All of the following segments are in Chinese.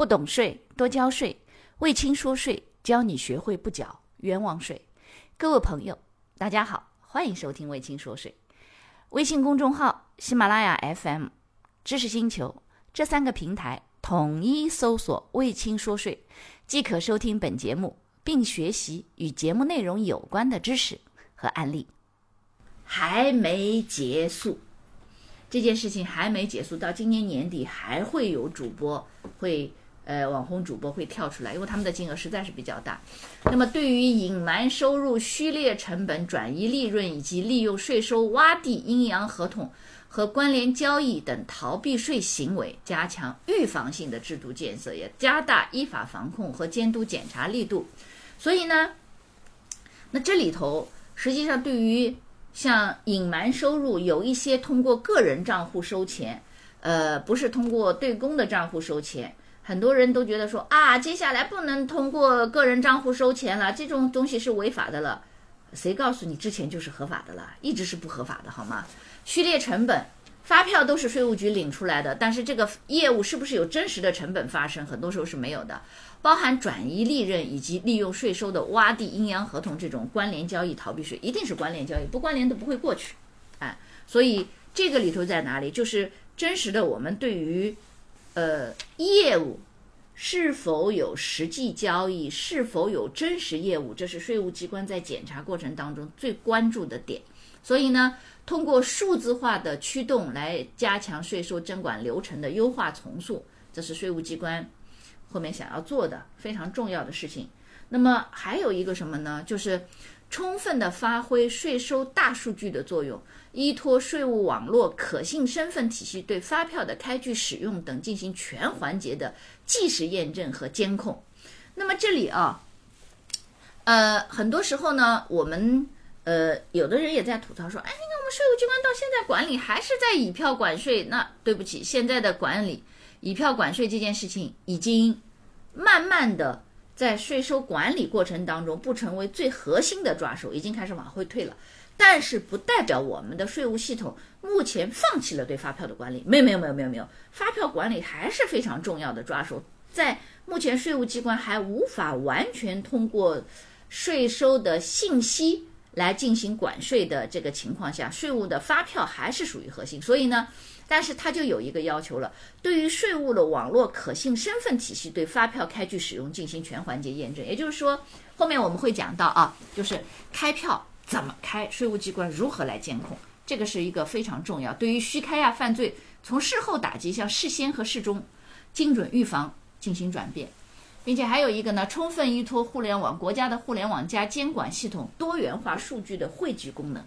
不懂税，多交税。魏青说税，教你学会不缴冤枉税。各位朋友，大家好，欢迎收听魏青说税。微信公众号、喜马拉雅 FM、知识星球这三个平台统一搜索“魏青说税”，即可收听本节目，并学习与节目内容有关的知识和案例。还没结束。这件事情还没结束，到今年年底还会有主播会，呃，网红主播会跳出来，因为他们的金额实在是比较大。那么，对于隐瞒收入、虚列成本、转移利润以及利用税收洼地、阴阳合同和关联交易等逃避税行为，加强预防性的制度建设，也加大依法防控和监督检查力度。所以呢，那这里头实际上对于。像隐瞒收入，有一些通过个人账户收钱，呃，不是通过对公的账户收钱。很多人都觉得说啊，接下来不能通过个人账户收钱了，这种东西是违法的了。谁告诉你之前就是合法的了？一直是不合法的，好吗？序列成本。发票都是税务局领出来的，但是这个业务是不是有真实的成本发生？很多时候是没有的，包含转移利润以及利用税收的洼地、阴阳合同这种关联交易逃避税，一定是关联交易，不关联都不会过去。哎，所以这个里头在哪里？就是真实的我们对于，呃，业务是否有实际交易，是否有真实业务，这是税务机关在检查过程当中最关注的点。所以呢。通过数字化的驱动来加强税收征管流程的优化重塑，这是税务机关后面想要做的非常重要的事情。那么还有一个什么呢？就是充分的发挥税收大数据的作用，依托税务网络可信身份体系，对发票的开具、使用等进行全环节的即时验证和监控。那么这里啊，呃，很多时候呢，我们。呃，有的人也在吐槽说，哎，你看我们税务机关到现在管理还是在以票管税。那对不起，现在的管理以票管税这件事情已经慢慢的在税收管理过程当中不成为最核心的抓手，已经开始往后退了。但是不代表我们的税务系统目前放弃了对发票的管理，没有没有没有没有没有，发票管理还是非常重要的抓手。在目前税务机关还无法完全通过税收的信息。来进行管税的这个情况下，税务的发票还是属于核心。所以呢，但是它就有一个要求了，对于税务的网络可信身份体系，对发票开具使用进行全环节验证。也就是说，后面我们会讲到啊，就是开票怎么开，税务机关如何来监控，这个是一个非常重要。对于虚开呀犯罪，从事后打击向事先和事中精准预防进行转变。并且还有一个呢，充分依托互联网国家的互联网加监管系统多元化数据的汇聚功能，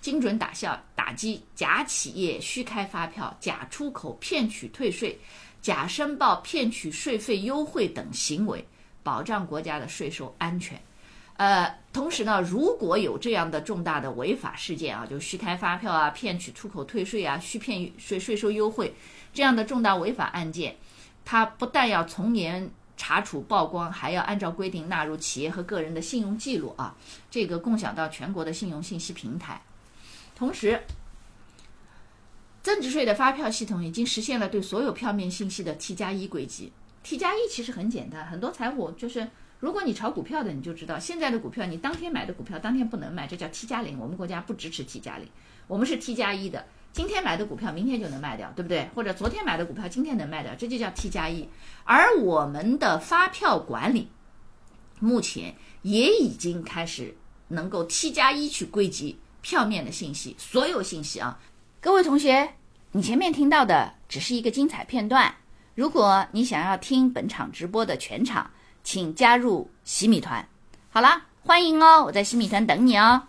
精准打效打击假企业虚开发票、假出口骗取退税、假申报骗取税费优惠等行为，保障国家的税收安全。呃，同时呢，如果有这样的重大的违法事件啊，就虚开发票啊、骗取出口退税啊、虚骗税税收优惠这样的重大违法案件，它不但要从严。查处曝光还要按照规定纳入企业和个人的信用记录啊，这个共享到全国的信用信息平台。同时，增值税的发票系统已经实现了对所有票面信息的 T 加一轨迹。T 加一其实很简单，很多财务就是，如果你炒股票的，你就知道现在的股票你当天买的股票当天不能卖，这叫 T 加零。我们国家不支持 T 加零，我们是 T 加一的。今天买的股票，明天就能卖掉，对不对？或者昨天买的股票，今天能卖掉，这就叫 T 加一。而我们的发票管理，目前也已经开始能够 T 加一去归集票面的信息，所有信息啊。各位同学，你前面听到的只是一个精彩片段。如果你想要听本场直播的全场，请加入洗米团。好啦，欢迎哦，我在洗米团等你哦。